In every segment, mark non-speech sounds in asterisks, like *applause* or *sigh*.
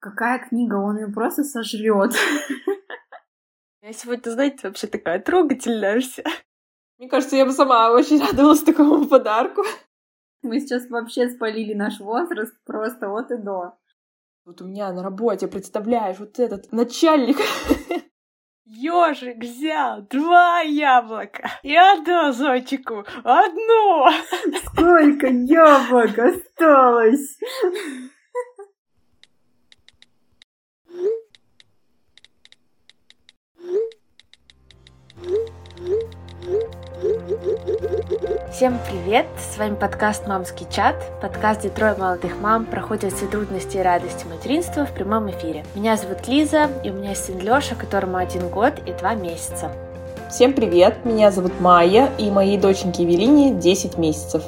Какая книга? Он ее просто сожрет. *laughs* Я сегодня, знаете, вообще такая трогательная вся. Мне кажется, я бы сама очень радовалась такому подарку. Мы сейчас вообще спалили наш возраст просто от и до. Вот у меня на работе, представляешь, вот этот начальник *laughs* Ёжик взял два яблока и отдал зайчику одно. Сколько яблок осталось? Всем привет! С вами подкаст «Мамский чат», подкаст, где трое молодых мам проходят все трудности и радости материнства в прямом эфире. Меня зовут Лиза, и у меня есть сын Лёша, которому один год и два месяца. Всем привет! Меня зовут Майя, и моей доченьке Евелине 10 месяцев.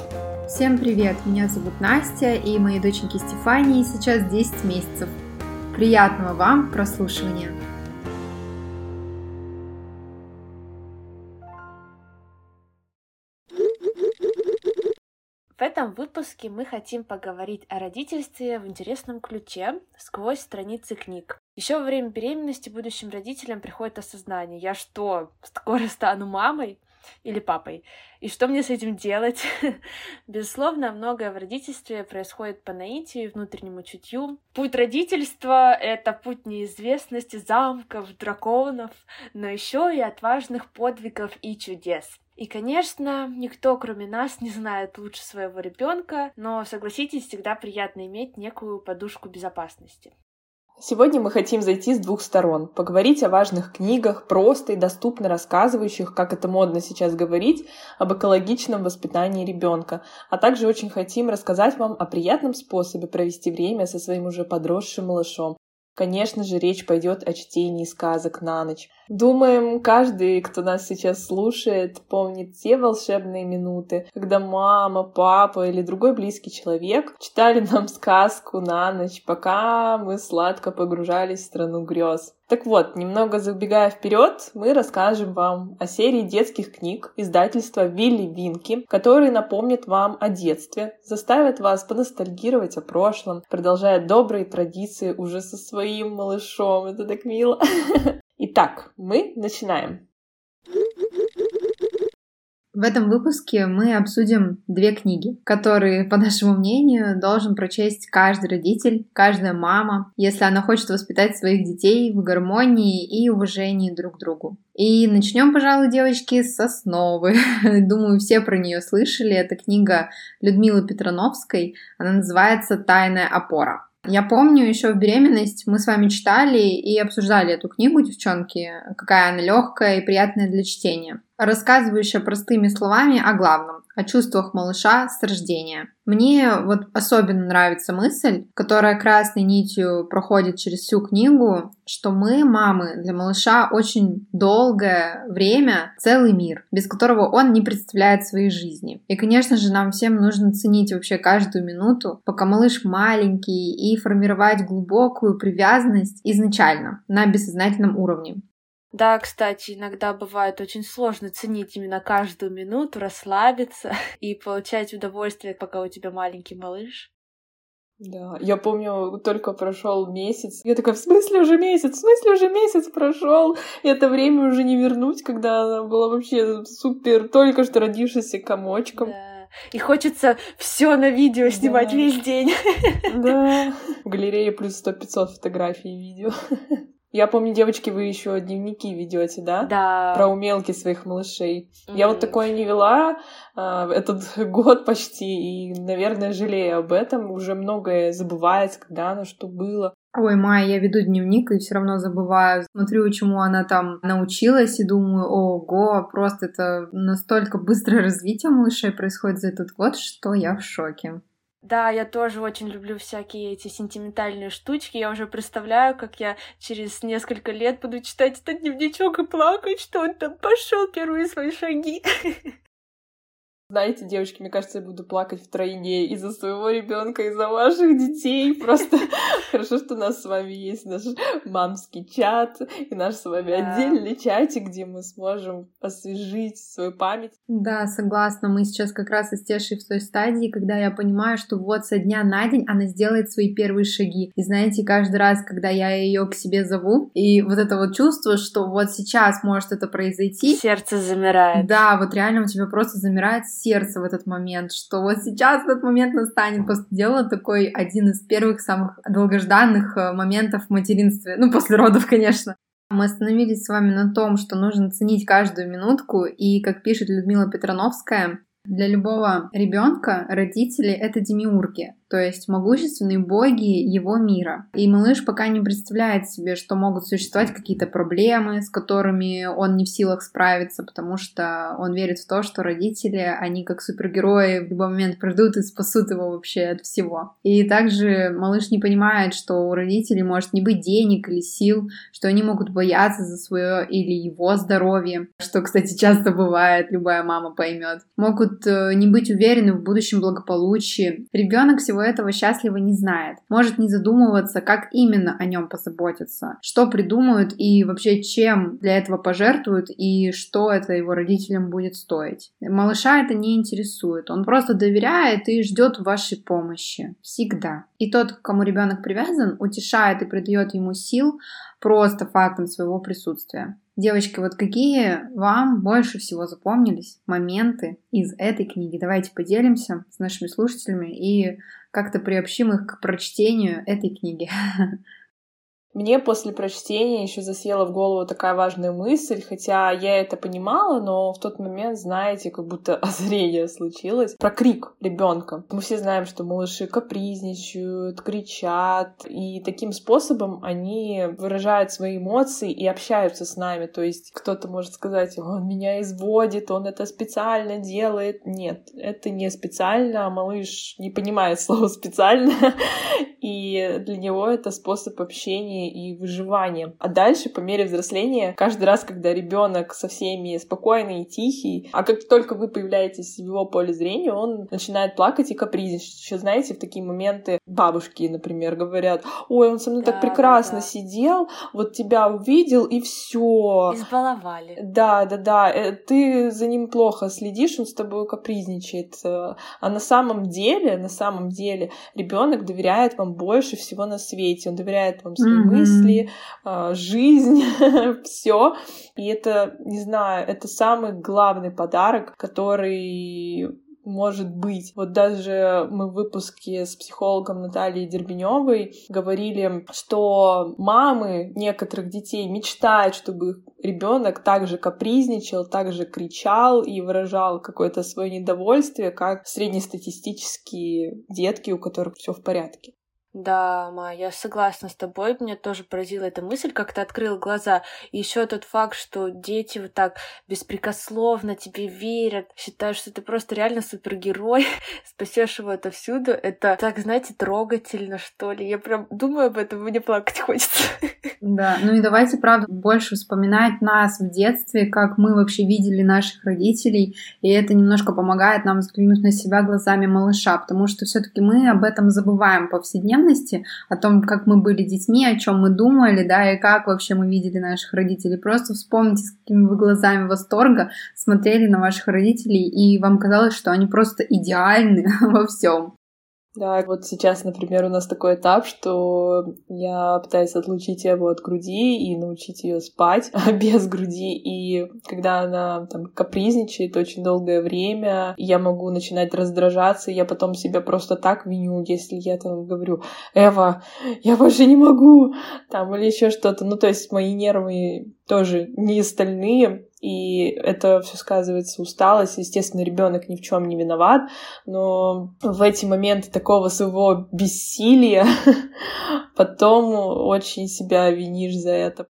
Всем привет! Меня зовут Настя, и моей доченьке Стефании сейчас 10 месяцев. Приятного вам прослушивания! Этом выпуске мы хотим поговорить о родительстве в интересном ключе сквозь страницы книг. Еще во время беременности будущим родителям приходит осознание, я что, скоро стану мамой? или папой. И что мне с этим делать? *laughs* Безусловно, многое в родительстве происходит по наитию и внутреннему чутью. Путь родительства — это путь неизвестности, замков, драконов, но еще и отважных подвигов и чудес. И, конечно, никто, кроме нас, не знает лучше своего ребенка, но, согласитесь, всегда приятно иметь некую подушку безопасности. Сегодня мы хотим зайти с двух сторон, поговорить о важных книгах, просто и доступно рассказывающих, как это модно сейчас говорить, об экологичном воспитании ребенка, а также очень хотим рассказать вам о приятном способе провести время со своим уже подросшим малышом, Конечно же, речь пойдет о чтении сказок на ночь. Думаем, каждый, кто нас сейчас слушает, помнит те волшебные минуты, когда мама, папа или другой близкий человек читали нам сказку на ночь, пока мы сладко погружались в страну грез. Так вот, немного забегая вперед, мы расскажем вам о серии детских книг издательства Вилли Винки, которые напомнят вам о детстве, заставят вас поностальгировать о прошлом, продолжая добрые традиции уже со своим малышом. Это так мило. *laughs* Итак, мы начинаем. В этом выпуске мы обсудим две книги, которые, по нашему мнению, должен прочесть каждый родитель, каждая мама, если она хочет воспитать своих детей в гармонии и уважении друг к другу. И начнем, пожалуй, девочки, с основы. *laughs* Думаю, все про нее слышали. Это книга Людмилы Петрановской. Она называется «Тайная опора». Я помню, еще в беременность мы с вами читали и обсуждали эту книгу, девчонки, какая она легкая и приятная для чтения. Рассказывающая простыми словами о главном, о чувствах малыша с рождения. Мне вот особенно нравится мысль, которая красной нитью проходит через всю книгу, что мы, мамы, для малыша очень долгое время целый мир, без которого он не представляет своей жизни. И, конечно же, нам всем нужно ценить вообще каждую минуту, пока малыш маленький, и формировать глубокую привязанность изначально на бессознательном уровне. Да, кстати, иногда бывает очень сложно ценить именно каждую минуту, расслабиться *laughs* и получать удовольствие, пока у тебя маленький малыш. Да, я помню, только прошел месяц. Я такая, в смысле уже месяц? В смысле уже месяц прошел? И это время уже не вернуть, когда она была вообще супер, только что родившийся комочком. Да. И хочется все на видео снимать да. весь день. *laughs* Да. В галерее плюс 100-500 фотографий и видео. *laughs* Я помню, девочки, вы еще дневники ведете, да? Да. Про умелки своих малышей. Mm-hmm. Я вот такое не вела э, этот *laughs* год почти, и, наверное, жалею об этом. Уже многое забывается, когда оно что было. Ой, Майя, я веду дневник и все равно забываю. Смотрю, чему она там научилась, и думаю, ого, просто это настолько быстрое развитие малышей происходит за этот год, что я в шоке. Да, я тоже очень люблю всякие эти сентиментальные штучки. Я уже представляю, как я через несколько лет буду читать этот дневничок и плакать, что он там пошел первые свои шаги. *laughs* Знаете, девочки, мне кажется, я буду плакать втройне из-за своего ребенка, из-за ваших детей. Просто *laughs* хорошо, что у нас с вами есть наш мамский чат и наш с вами отдельный чатик, где мы сможем освежить свою память. Да, согласна. Мы сейчас как раз из Тешей в той стадии, когда я понимаю, что вот со дня на день она сделает свои первые шаги. И знаете, каждый раз, когда я ее к себе зову, и вот это вот чувство, что вот сейчас может это произойти. Сердце замирает. Да, вот реально у тебя просто замирает сердце в этот момент, что вот сейчас этот момент настанет. Просто делала такой один из первых самых долгожданных э, моментов в материнстве. Ну, после родов, конечно. Мы остановились с вами на том, что нужно ценить каждую минутку, и, как пишет Людмила Петрановская, для любого ребенка родители это демиурги, то есть могущественные боги его мира. И малыш пока не представляет себе, что могут существовать какие-то проблемы, с которыми он не в силах справиться, потому что он верит в то, что родители, они как супергерои в любой момент придут и спасут его вообще от всего. И также малыш не понимает, что у родителей может не быть денег или сил, что они могут бояться за свое или его здоровье, что, кстати, часто бывает, любая мама поймет. Могут э, не быть уверены в будущем благополучии. Ребенок всего этого счастливо не знает. Может не задумываться, как именно о нем позаботиться, что придумают и вообще чем для этого пожертвуют и что это его родителям будет стоить. Малыша это не интересует. Он просто доверяет и ждет вашей помощи. Всегда. И тот, к кому ребенок привязан, утешает и придает ему сил просто фактом своего присутствия. Девочки, вот какие вам больше всего запомнились моменты из этой книги? Давайте поделимся с нашими слушателями и как-то приобщим их к прочтению этой книги. *laughs* Мне после прочтения еще засела в голову такая важная мысль, хотя я это понимала, но в тот момент, знаете, как будто *laughs* озрение случилось. Про крик ребенка. Мы все знаем, что малыши капризничают, кричат, и таким способом они выражают свои эмоции и общаются с нами. То есть кто-то может сказать, он меня изводит, он это специально делает. Нет, это не специально, а малыш не понимает *laughs* слово специально, *laughs* и для него это способ общения и выживания. А дальше, по мере взросления, каждый раз, когда ребенок со всеми спокойный и тихий, а как только вы появляетесь в его поле зрения, он начинает плакать и капризничать. Еще знаете, в такие моменты бабушки, например, говорят, ой, он со мной да, так прекрасно да, да. сидел, вот тебя увидел и все. Избаловали. Да, да, да. Э, ты за ним плохо следишь, он с тобой капризничает. Э, а на самом деле, на самом деле, ребенок доверяет вам больше всего на свете. Он доверяет вам своим мысли, а, жизнь, *laughs* все. И это, не знаю, это самый главный подарок, который может быть. Вот даже мы в выпуске с психологом Натальей Дербеневой говорили, что мамы некоторых детей мечтают, чтобы их ребенок также капризничал, также кричал и выражал какое-то свое недовольствие, как среднестатистические детки, у которых все в порядке. Да, Ма, я согласна с тобой. Меня тоже поразила эта мысль, как ты открыл глаза. И еще тот факт, что дети вот так беспрекословно тебе верят, считают, что ты просто реально супергерой, *laughs* спасешь его отовсюду. Это так, знаете, трогательно, что ли. Я прям думаю об этом, мне плакать хочется. *laughs* Да, ну и давайте, правда, больше вспоминать нас в детстве, как мы вообще видели наших родителей, и это немножко помогает нам взглянуть на себя глазами малыша, потому что все-таки мы об этом забываем повседневности, о том, как мы были детьми, о чем мы думали, да, и как вообще мы видели наших родителей. Просто вспомните, с какими вы глазами восторга смотрели на ваших родителей, и вам казалось, что они просто идеальны *laughs* во всем. Да, вот сейчас, например, у нас такой этап, что я пытаюсь отлучить его от груди и научить ее спать *laughs* без груди. И когда она там капризничает очень долгое время, я могу начинать раздражаться, и я потом себя просто так виню, если я там говорю, Эва, я больше не могу, там, или еще что-то. Ну, то есть мои нервы тоже не стальные, и это все сказывается усталость. Естественно, ребенок ни в чем не виноват, но в эти моменты такого своего бессилия *laughs* потом очень себя винишь за это.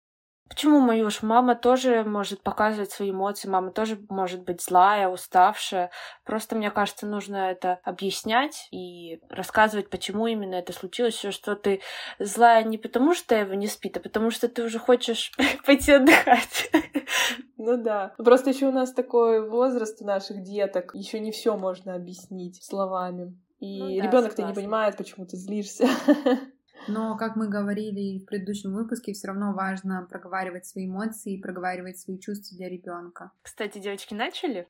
Почему мою ж? Мама тоже может показывать свои эмоции, мама тоже может быть злая, уставшая. Просто, мне кажется, нужно это объяснять и рассказывать, почему именно это случилось, все, что ты злая не потому, что его не спит, а потому что ты уже хочешь *laughs* пойти отдыхать. *laughs* Ну да. Просто еще у нас такой возраст у наших деток, еще не все можно объяснить словами. И ну, да, ребенок-то не понимает, почему ты злишься. *laughs* Но, как мы говорили в предыдущем выпуске, все равно важно проговаривать свои эмоции, проговаривать свои чувства для ребенка. Кстати, девочки, начали?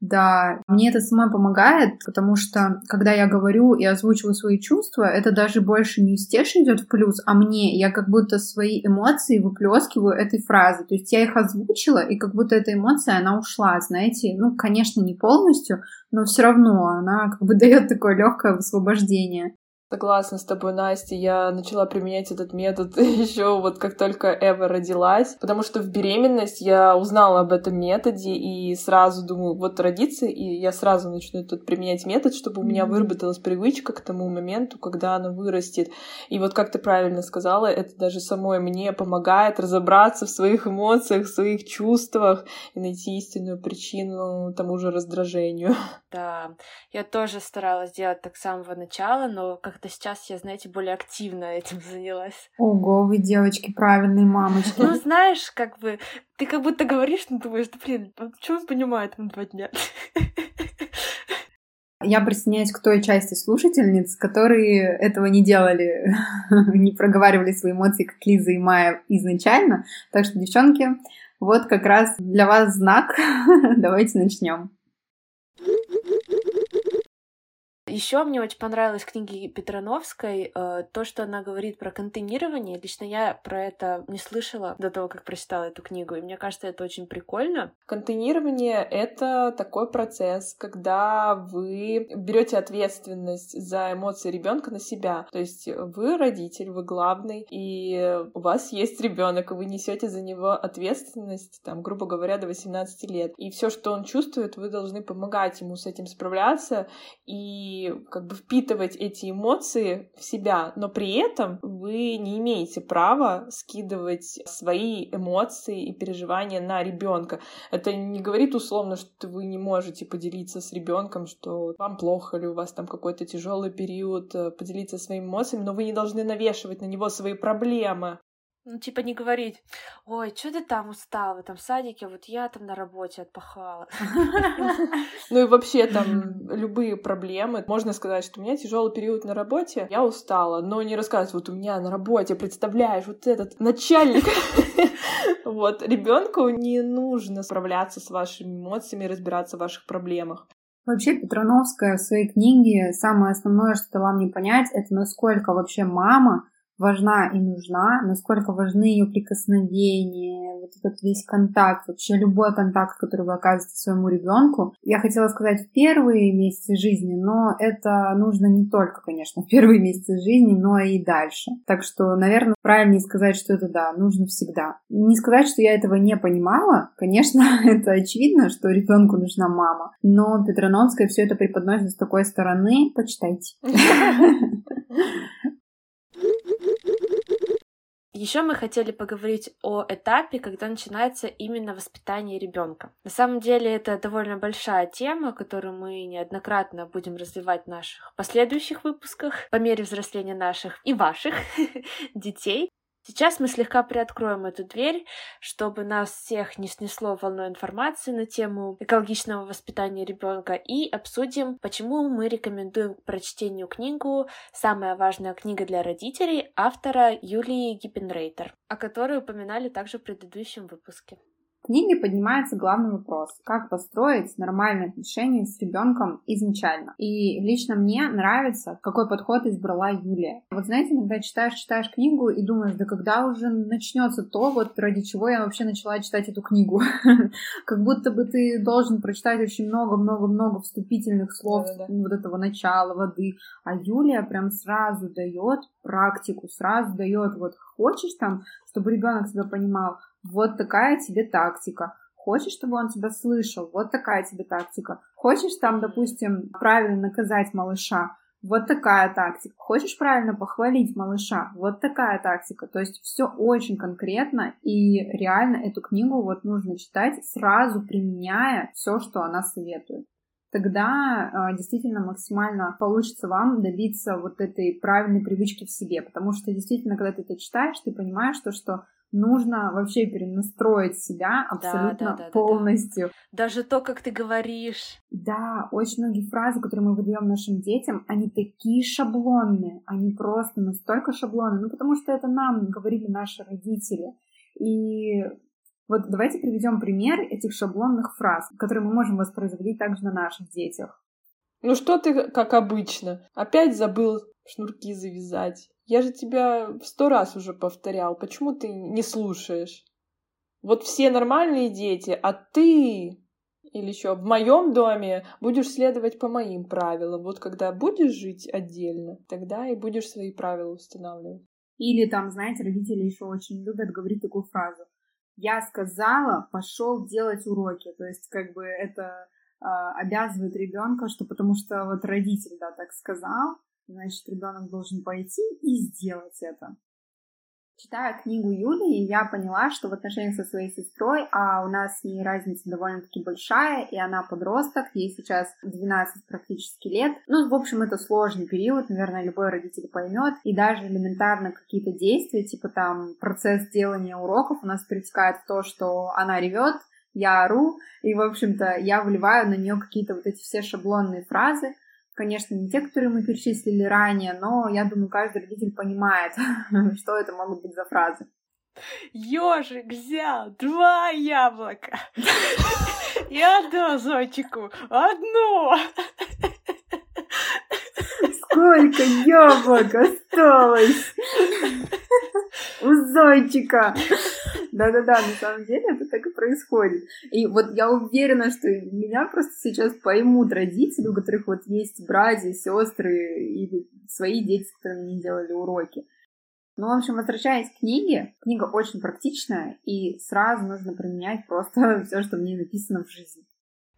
Да, мне это самой помогает, потому что когда я говорю и озвучиваю свои чувства, это даже больше не Стеш идет в плюс, а мне. Я как будто свои эмоции выплескиваю этой фразой. То есть я их озвучила, и как будто эта эмоция, она ушла, знаете. Ну, конечно, не полностью, но все равно она как бы *laughs* дает такое легкое высвобождение. Согласна с тобой, Настя. Я начала применять этот метод *laughs* еще вот как только Эва родилась, потому что в беременность я узнала об этом методе и сразу думаю, вот родится, и я сразу начну этот применять метод, чтобы у меня выработалась привычка к тому моменту, когда она вырастет. И вот как ты правильно сказала, это даже самой мне помогает разобраться в своих эмоциях, в своих чувствах и найти истинную причину тому же раздражению. *laughs* Да, я тоже старалась делать так с самого начала, но как как-то сейчас я, знаете, более активно этим *laughs* занялась. Ого, вы девочки правильные мамочки. Ну, знаешь, как бы, ты как будто говоришь, но думаешь, да блин, что он понимает на два дня? Я присоединяюсь к той части слушательниц, которые этого не делали, *laughs* не проговаривали свои эмоции, как Лиза и Майя изначально. Так что, девчонки, вот как раз для вас знак. *laughs* Давайте начнем. Еще мне очень понравилась книги Петрановской, э, то, что она говорит про контейнирование. Лично я про это не слышала до того, как прочитала эту книгу, и мне кажется, это очень прикольно. Контейнирование — это такой процесс, когда вы берете ответственность за эмоции ребенка на себя. То есть вы родитель, вы главный, и у вас есть ребенок, и вы несете за него ответственность, там, грубо говоря, до 18 лет. И все, что он чувствует, вы должны помогать ему с этим справляться и как бы впитывать эти эмоции в себя, но при этом вы не имеете права скидывать свои эмоции и переживания на ребенка. Это не говорит условно, что вы не можете поделиться с ребенком, что вам плохо или у вас там какой-то тяжелый период, э, поделиться своими эмоциями, но вы не должны навешивать на него свои проблемы. Ну, типа не говорить, ой, что ты там устал в этом садике, вот я там на работе отпахала. *laughs* Ну и вообще там любые проблемы. Можно сказать, что у меня тяжелый период на работе, я устала, но не рассказывать, вот у меня на работе, представляешь, вот этот начальник. *laughs* Вот, ребенку не нужно справляться с вашими эмоциями, разбираться в ваших проблемах. Вообще Петрановская в своей книге самое основное, что дала мне понять, это насколько вообще мама важна и нужна, насколько важны ее прикосновения, вот этот весь контакт, вообще любой контакт, который вы оказываете своему ребенку. Я хотела сказать в первые месяцы жизни, но это нужно не только, конечно, в первые месяцы жизни, но и дальше. Так что, наверное, правильнее сказать, что это да, нужно всегда. Не сказать, что я этого не понимала, конечно, *laughs* это очевидно, что ребенку нужна мама, но Петроновская все это преподносит с такой стороны. Почитайте. *laughs* *laughs* Еще мы хотели поговорить о этапе, когда начинается именно воспитание ребенка. На самом деле это довольно большая тема, которую мы неоднократно будем развивать в наших последующих выпусках по мере взросления наших и ваших *laughs* детей. Сейчас мы слегка приоткроем эту дверь, чтобы нас всех не снесло волной информации на тему экологичного воспитания ребенка и обсудим, почему мы рекомендуем к прочтению книгу «Самая важная книга для родителей» автора Юлии Гиппенрейтер, о которой упоминали также в предыдущем выпуске книге поднимается главный вопрос, как построить нормальные отношения с ребенком изначально. И лично мне нравится, какой подход избрала Юлия. Вот знаете, иногда читаешь, читаешь книгу и думаешь, да когда уже начнется то, вот ради чего я вообще начала читать эту книгу. *laughs* Как будто бы ты должен прочитать очень много-много-много вступительных слов вот этого начала воды. А Юлия прям сразу дает практику, сразу дает вот хочешь там, чтобы ребенок себя понимал, вот такая тебе тактика. Хочешь, чтобы он тебя слышал? Вот такая тебе тактика. Хочешь там, допустим, правильно наказать малыша? Вот такая тактика. Хочешь правильно похвалить малыша? Вот такая тактика. То есть все очень конкретно, и реально эту книгу вот нужно читать, сразу применяя все, что она советует тогда э, действительно максимально получится вам добиться вот этой правильной привычки в себе, потому что действительно, когда ты это читаешь, ты понимаешь то, что нужно вообще перенастроить себя абсолютно да, да, да, полностью. Да, да. Даже то, как ты говоришь. Да, очень многие фразы, которые мы выдаем нашим детям, они такие шаблонные, они просто настолько шаблонные, ну потому что это нам говорили наши родители. И вот давайте приведем пример этих шаблонных фраз, которые мы можем воспроизводить также на наших детях. Ну что ты, как обычно, опять забыл шнурки завязать? Я же тебя в сто раз уже повторял. Почему ты не слушаешь? Вот все нормальные дети, а ты или еще в моем доме будешь следовать по моим правилам. Вот когда будешь жить отдельно, тогда и будешь свои правила устанавливать. Или там, знаете, родители еще очень любят говорить такую фразу. Я сказала, пошел делать уроки. То есть, как бы это э, обязывает ребенка, что потому что вот родитель, да, так сказал, значит, ребенок должен пойти и сделать это. Читая книгу Юли, я поняла, что в отношениях со своей сестрой, а у нас с ней разница довольно-таки большая, и она подросток, ей сейчас 12 практически лет. Ну, в общем, это сложный период, наверное, любой родитель поймет. И даже элементарно какие-то действия, типа там процесс делания уроков у нас перетекает в то, что она ревет, я ору, и, в общем-то, я вливаю на нее какие-то вот эти все шаблонные фразы, Конечно, не те, которые мы перечислили ранее, но я думаю, каждый родитель понимает, *laughs* что это могут быть за фразы. Ежик взял два яблока *laughs* и отдал зайчику одно. Сколько яблок осталось у зайчика? Да-да-да, на самом деле это так и происходит. И вот я уверена, что меня просто сейчас поймут родители, у которых вот есть братья, сестры или свои дети, с которыми не делали уроки. Ну, в общем, возвращаясь к книге, книга очень практичная, и сразу нужно применять просто *laughs* все, что в ней написано в жизни.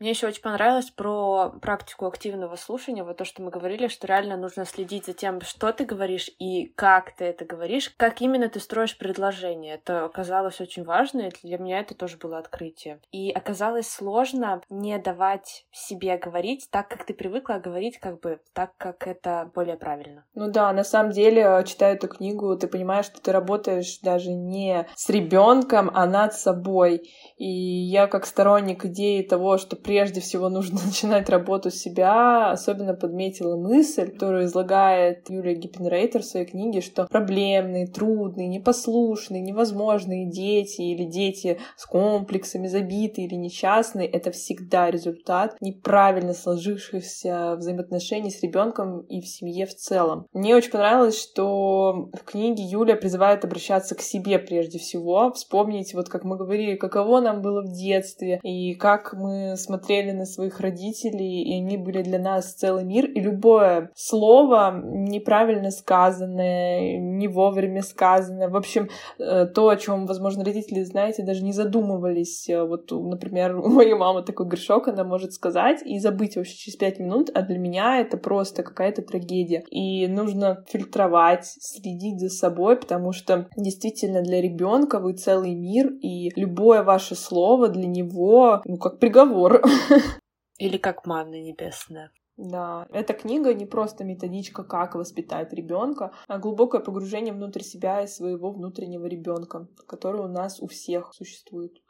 Мне еще очень понравилось про практику активного слушания, вот то, что мы говорили, что реально нужно следить за тем, что ты говоришь и как ты это говоришь, как именно ты строишь предложение. Это оказалось очень важно, и для меня это тоже было открытие. И оказалось сложно не давать себе говорить так, как ты привыкла говорить, как бы так, как это более правильно. Ну да, на самом деле, читая эту книгу, ты понимаешь, что ты работаешь даже не с ребенком, а над собой. И я как сторонник идеи того, что прежде всего нужно *laughs* начинать работу с себя, особенно подметила мысль, которую излагает Юлия Гиппенрейтер в своей книге, что проблемные, трудные, непослушные, невозможные дети или дети с комплексами, забитые или несчастные, это всегда результат неправильно сложившихся взаимоотношений с ребенком и в семье в целом. Мне очень понравилось, что в книге Юлия призывает обращаться к себе прежде всего, вспомнить, вот как мы говорили, каково нам было в детстве и как мы смотрели смотрели на своих родителей, и они были для нас целый мир, и любое слово неправильно сказанное, не вовремя сказанное, в общем, э, то, о чем, возможно, родители, знаете, даже не задумывались. Э, вот, например, *laughs* у моей мамы такой горшок, она может сказать и забыть вообще через пять минут, а для меня это просто какая-то трагедия. И нужно фильтровать, следить за собой, потому что действительно для ребенка вы целый мир, и любое ваше слово для него, ну, как приговор. *laughs* Или как манна небесная. Да, эта книга не просто методичка, как воспитать ребенка, а глубокое погружение внутрь себя и своего внутреннего ребенка, который у нас у всех существует.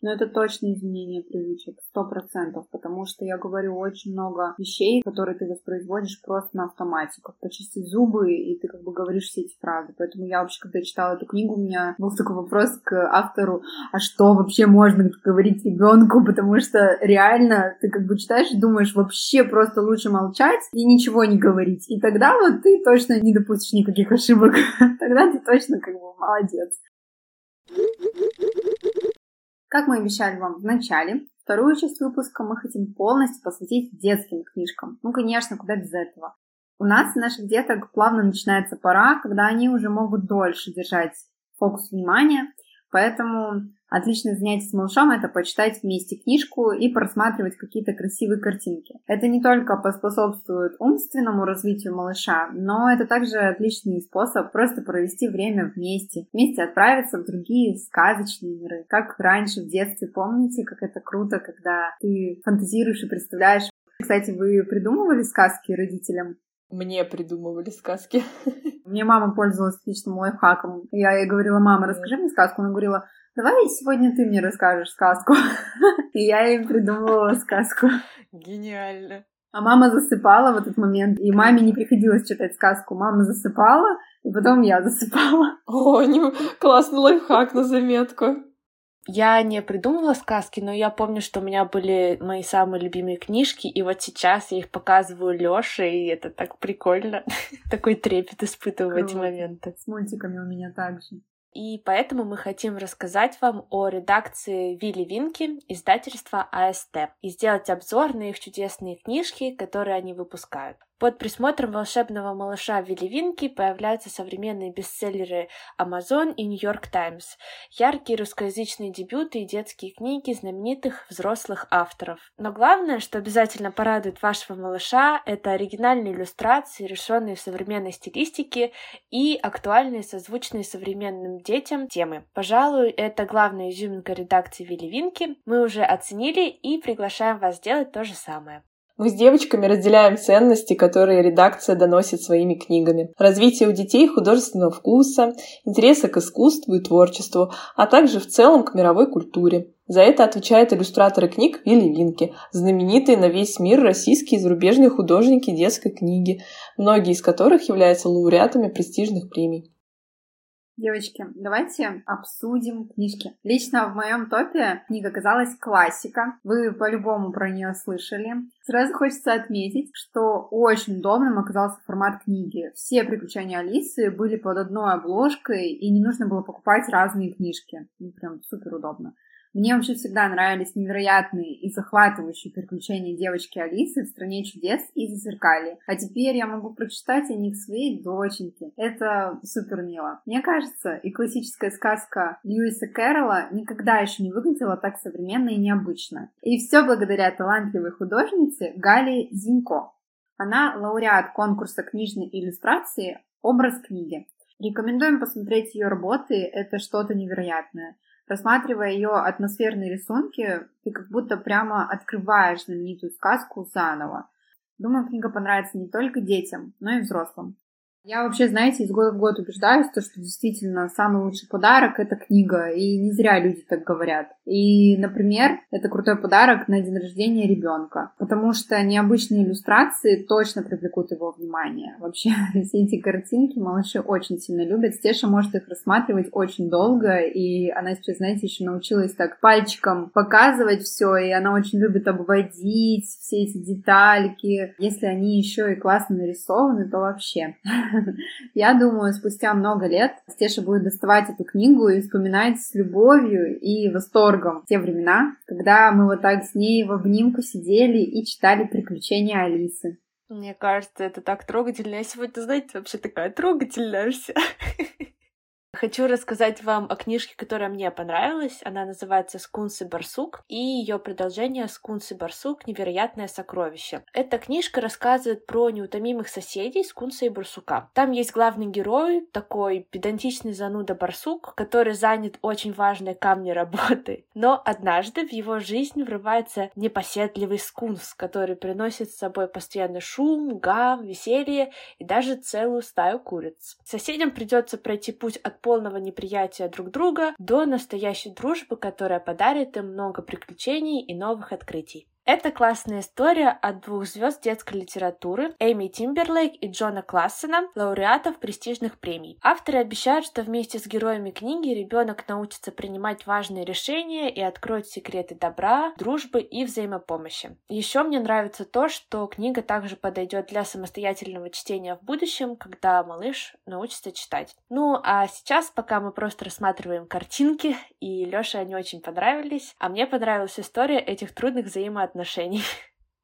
Но это точно изменение привычек, сто процентов, потому что я говорю очень много вещей, которые ты воспроизводишь просто на автомате, как почистить зубы, и ты как бы говоришь все эти фразы. Поэтому я вообще, когда читала эту книгу, у меня был такой вопрос к автору, а что вообще можно говорить ребенку, потому что реально ты как бы читаешь и думаешь, вообще просто лучше молчать и ничего не говорить. И тогда вот ты точно не допустишь никаких ошибок. *laughs* Тогда ты точно как бы молодец. Как мы обещали вам в начале, вторую часть выпуска мы хотим полностью посвятить детским книжкам. Ну, конечно, куда без этого. У нас, у наших деток, плавно начинается пора, когда они уже могут дольше держать фокус внимания, поэтому Отличное занятие с малышом – это почитать вместе книжку и просматривать какие-то красивые картинки. Это не только поспособствует умственному развитию малыша, но это также отличный способ просто провести время вместе. Вместе отправиться в другие сказочные миры. Как раньше в детстве, помните, как это круто, когда ты фантазируешь и представляешь. Кстати, вы придумывали сказки родителям? Мне придумывали сказки. *laughs* Мне мама пользовалась отличным лайфхаком. Я ей говорила, мама, расскажи мне сказку. Она говорила, давай сегодня ты мне расскажешь сказку. *laughs* И я ей придумывала сказку. Гениально. А мама засыпала в этот момент, и маме не приходилось читать сказку. Мама засыпала, и потом я засыпала. *laughs* О, не... классный лайфхак на заметку. Я не придумывала сказки, но я помню, что у меня были мои самые любимые книжки, и вот сейчас я их показываю Лёше, и это так прикольно. *laughs* Такой трепет испытываю в эти моменты. С мультиками у меня также. И поэтому мы хотим рассказать вам о редакции Вилли Винки издательства АСТ и сделать обзор на их чудесные книжки, которые они выпускают. Под присмотром волшебного малыша Вилли Винки появляются современные бестселлеры Amazon и New York Times, яркие русскоязычные дебюты и детские книги знаменитых взрослых авторов. Но главное, что обязательно порадует вашего малыша, это оригинальные иллюстрации, решенные в современной стилистике и актуальные, созвучные современным детям темы. Пожалуй, это главная изюминка редакции Вилли Винки. Мы уже оценили и приглашаем вас сделать то же самое. Мы с девочками разделяем ценности, которые редакция доносит своими книгами. Развитие у детей художественного вкуса, интереса к искусству и творчеству, а также в целом к мировой культуре. За это отвечают иллюстраторы книг Вилли Винки, знаменитые на весь мир российские и зарубежные художники детской книги, многие из которых являются лауреатами престижных премий. Девочки, давайте обсудим книжки. Лично в моем топе книга оказалась классика. Вы по-любому про нее слышали. Сразу хочется отметить, что очень удобным оказался формат книги. Все приключения Алисы были под одной обложкой, и не нужно было покупать разные книжки. Ну, прям супер удобно. Мне вообще всегда нравились невероятные и захватывающие приключения девочки Алисы в «Стране чудес» и «Зазеркалье». А теперь я могу прочитать о них своей доченьке. Это супер мило. Мне кажется, и классическая сказка Льюиса Кэрролла никогда еще не выглядела так современно и необычно. И все благодаря талантливой художнице Гали Зинько. Она лауреат конкурса книжной иллюстрации «Образ книги». Рекомендуем посмотреть ее работы, это что-то невероятное. Рассматривая ее атмосферные рисунки, ты как будто прямо открываешь знаменитую сказку заново. Думаю, книга понравится не только детям, но и взрослым. Я вообще, знаете, из года в год убеждаюсь, то, что действительно самый лучший подарок — это книга, и не зря люди так говорят. И, например, это крутой подарок на день рождения ребенка, потому что необычные иллюстрации точно привлекут его внимание. Вообще, *laughs* все эти картинки малыши очень сильно любят. Стеша может их рассматривать очень долго, и она сейчас, знаете, еще научилась так пальчиком показывать все, и она очень любит обводить все эти детальки. Если они еще и классно нарисованы, то вообще. *laughs* *laughs* Я думаю, спустя много лет Стеша будет доставать эту книгу и вспоминать с любовью и восторгом те времена, когда мы вот так с ней в обнимку сидели и читали «Приключения Алисы». Мне кажется, это так трогательно. Я сегодня, знаете, вообще такая трогательная вся. *laughs* Хочу рассказать вам о книжке, которая мне понравилась. Она называется «Скунс и барсук» и ее продолжение «Скунс и барсук. Невероятное сокровище». Эта книжка рассказывает про неутомимых соседей Скунса и барсука. Там есть главный герой, такой педантичный зануда барсук, который занят очень важной камней работы. Но однажды в его жизнь врывается непоседливый скунс, который приносит с собой постоянный шум, гам, веселье и даже целую стаю куриц. Соседям придется пройти путь от полного неприятия друг друга до настоящей дружбы, которая подарит им много приключений и новых открытий. Это классная история от двух звезд детской литературы Эми Тимберлейк и Джона Классена, лауреатов престижных премий. Авторы обещают, что вместе с героями книги ребенок научится принимать важные решения и откроет секреты добра, дружбы и взаимопомощи. Еще мне нравится то, что книга также подойдет для самостоятельного чтения в будущем, когда малыш научится читать. Ну а сейчас, пока мы просто рассматриваем картинки, и Лёше они очень понравились, а мне понравилась история этих трудных взаимоотношений отношений.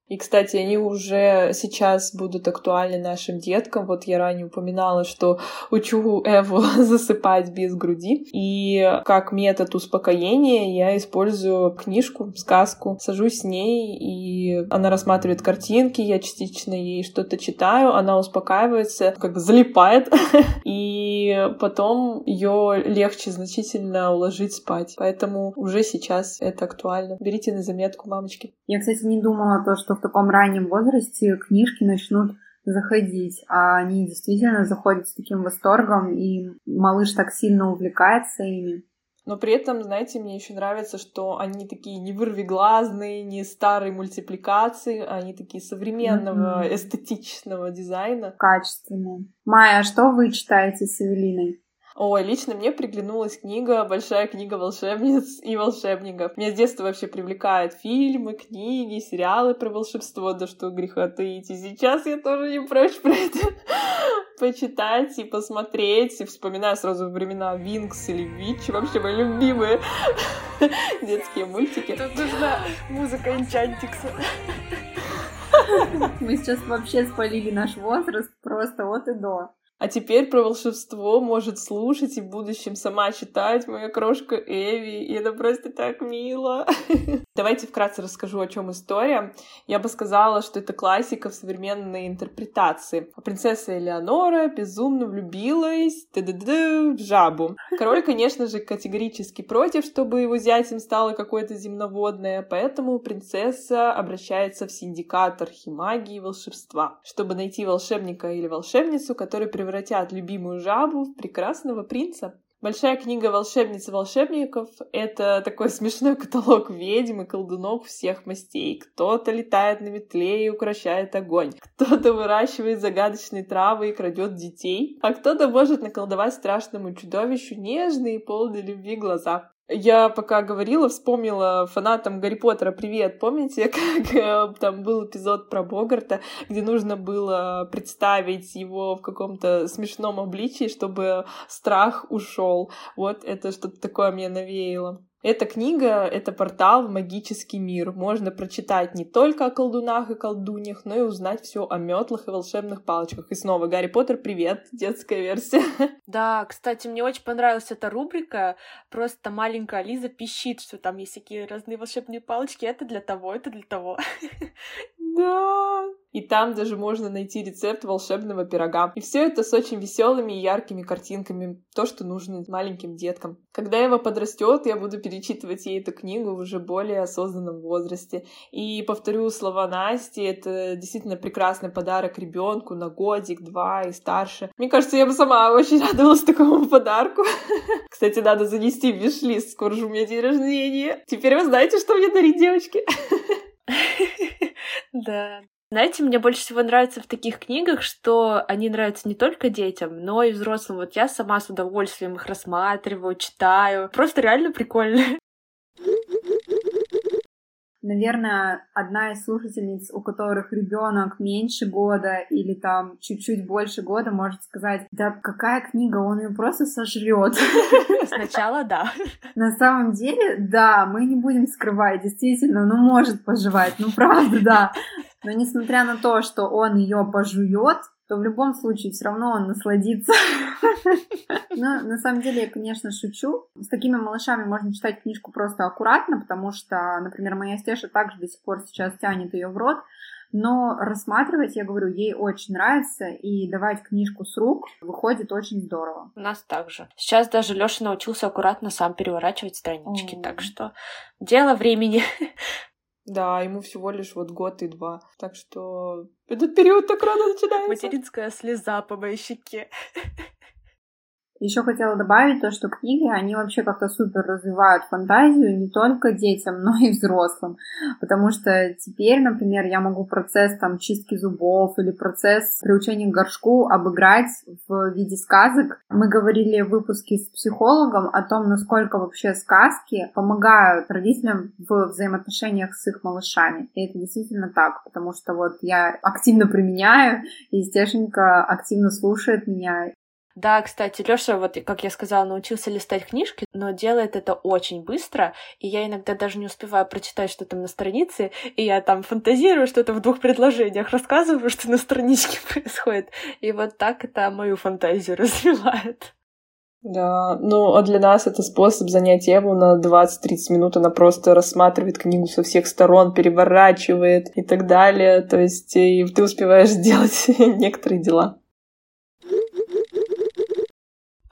И, кстати, они уже сейчас будут актуальны нашим деткам. Вот я ранее упоминала, что учу Эву *laughs* засыпать без груди. И как метод успокоения я использую книжку, сказку. Сажусь с ней, и она рассматривает картинки, я частично ей что-то читаю, она успокаивается, как бы залипает. *laughs* И потом ее легче значительно уложить спать. Поэтому уже сейчас это актуально. Берите на заметку, мамочки. Я, кстати, не думала то, что в таком раннем возрасте книжки начнут заходить, а они действительно заходят с таким восторгом, и малыш так сильно увлекается ими. Но при этом, знаете, мне еще нравится, что они такие не вырвиглазные, не старые мультипликации, а они такие современного, mm-hmm. эстетичного дизайна. Качественные. Майя, а что вы читаете с Эвелиной? Ой, лично мне приглянулась книга «Большая книга волшебниц и волшебников». Меня с детства вообще привлекают фильмы, книги, сериалы про волшебство, да что греха таить. И сейчас я тоже не прочь про это *laughs* почитать и посмотреть. И вспоминаю сразу времена Винкс или Вич, вообще мои любимые *laughs* детские мультики. Тут нужна музыка Энчантикса. Мы сейчас вообще спалили наш возраст просто от и до. А теперь про волшебство может слушать и в будущем сама читать моя крошка Эви, и это просто так мило. *laughs* Давайте вкратце расскажу, о чем история. Я бы сказала, что это классика в современной интерпретации. Принцесса Элеонора безумно влюбилась в жабу. Король, конечно же, категорически против, чтобы его зятем стало какое-то земноводное, поэтому принцесса обращается в синдикат архимагии и волшебства, чтобы найти волшебника или волшебницу, который превратят любимую жабу в прекрасного принца. Большая книга волшебниц и волшебников — это такой смешной каталог ведьм и колдунов всех мастей. Кто-то летает на метле и укращает огонь, кто-то выращивает загадочные травы и крадет детей, а кто-то может наколдовать страшному чудовищу нежные и полные любви глаза. Я пока говорила, вспомнила фанатам Гарри Поттера «Привет». Помните, *laughs* как э, там был эпизод про Богарта, где нужно было представить его в каком-то смешном обличии, чтобы страх ушел. Вот это что-то такое мне навеяло. Эта книга — это портал в магический мир. Можно прочитать не только о колдунах и колдуньях, но и узнать все о метлах и волшебных палочках. И снова Гарри Поттер, привет, детская версия. *laughs* Да, кстати, мне очень понравилась эта рубрика. Просто маленькая Лиза пищит, что там есть такие разные волшебные палочки. Это для того, это для того. *laughs* Да. И там даже можно найти рецепт волшебного пирога. И все это с очень веселыми и яркими картинками. То, что нужно маленьким деткам. Когда Ева подрастет, я буду перечитывать ей эту книгу в уже более осознанном возрасте. И повторю слова Насти, это действительно прекрасный подарок ребенку на годик, два и старше. Мне кажется, я бы сама очень *laughs* радовалась такому подарку. *laughs* Кстати, надо занести в виш-лист, скоро же у меня день рождения. Теперь вы знаете, что мне дарить, девочки. *laughs* Да. Знаете, мне больше всего нравится в таких книгах, что они нравятся не только детям, но и взрослым. Вот я сама с удовольствием их рассматриваю, читаю. Просто реально прикольно. *laughs* Наверное, одна из слушательниц, у которых ребенок меньше года или там чуть-чуть больше года, может сказать, да какая книга, он ее просто сожрет. *laughs* Сначала да. На самом деле, да, мы не будем скрывать, действительно, ну может пожевать, ну правда, да. Но несмотря на то, что он ее пожует, то в любом случае все равно он насладится. *laughs* Но на самом деле я, конечно, шучу. С такими малышами можно читать книжку просто аккуратно, потому что, например, моя Стеша также до сих пор сейчас тянет ее в рот. Но рассматривать, я говорю, ей очень нравится, и давать книжку с рук выходит очень здорово. У нас также. Сейчас даже Леша научился аккуратно сам переворачивать странички, так что дело времени. *laughs* Да, ему всего лишь вот год и два. Так что этот период так рано начинается. Материнская слеза по моей щеке. *laughs* Еще хотела добавить то, что книги, они вообще как-то супер развивают фантазию не только детям, *laughs* но и взрослым. Потому что теперь, например, я могу процесс там чистки зубов или процесс приучения к горшку обыграть в виде сказок. Мы говорили в выпуске с психологом о том, насколько вообще сказки помогают родителям в взаимоотношениях с их малышами. И это действительно так, потому что вот я активно применяю, и Стешенька активно слушает меня Да, кстати, Лёша, вот как я сказала, научился листать книжки, но делает это очень быстро, и я иногда даже не успеваю прочитать, что там на странице, и я там фантазирую что-то в двух предложениях, рассказываю, что на страничке *laughs* происходит. И вот так это мою фантазию *laughs* развивает. Да, ну а для нас это способ занять Еву на 20-30 минут. Она просто рассматривает книгу со всех сторон, переворачивает и так далее. То есть и ты успеваешь *laughs* сделать некоторые дела.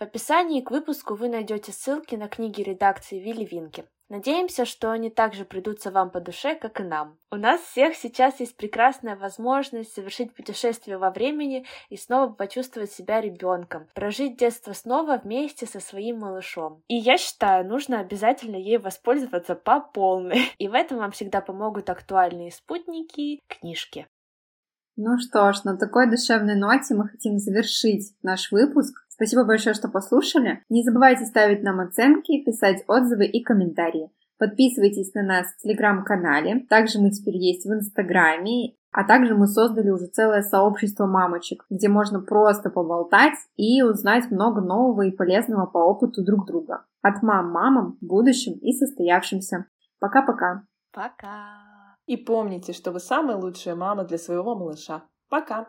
В описании к выпуску вы найдете ссылки на книги редакции Вилли Винки. Надеемся, что они также придутся вам по душе, как и нам. У нас всех сейчас есть прекрасная возможность совершить путешествие во времени и снова почувствовать себя ребенком, прожить детство снова вместе со своим малышом. И я считаю, нужно обязательно ей воспользоваться по полной. *laughs* И в этом вам всегда помогут актуальные спутники, книжки. Ну что ж, на такой душевной ноте мы хотим завершить наш выпуск. Спасибо большое, что послушали. Не забывайте ставить нам оценки, писать отзывы и комментарии. Подписывайтесь на нас в телеграм-канале. Также мы теперь есть в инстаграме. А также мы создали уже целое сообщество мамочек, где можно просто поболтать и узнать много нового и полезного по опыту друг друга. От мам мамам, будущим и состоявшимся. Пока-пока. Пока. И помните, что вы самая лучшая мама для своего малыша. Пока.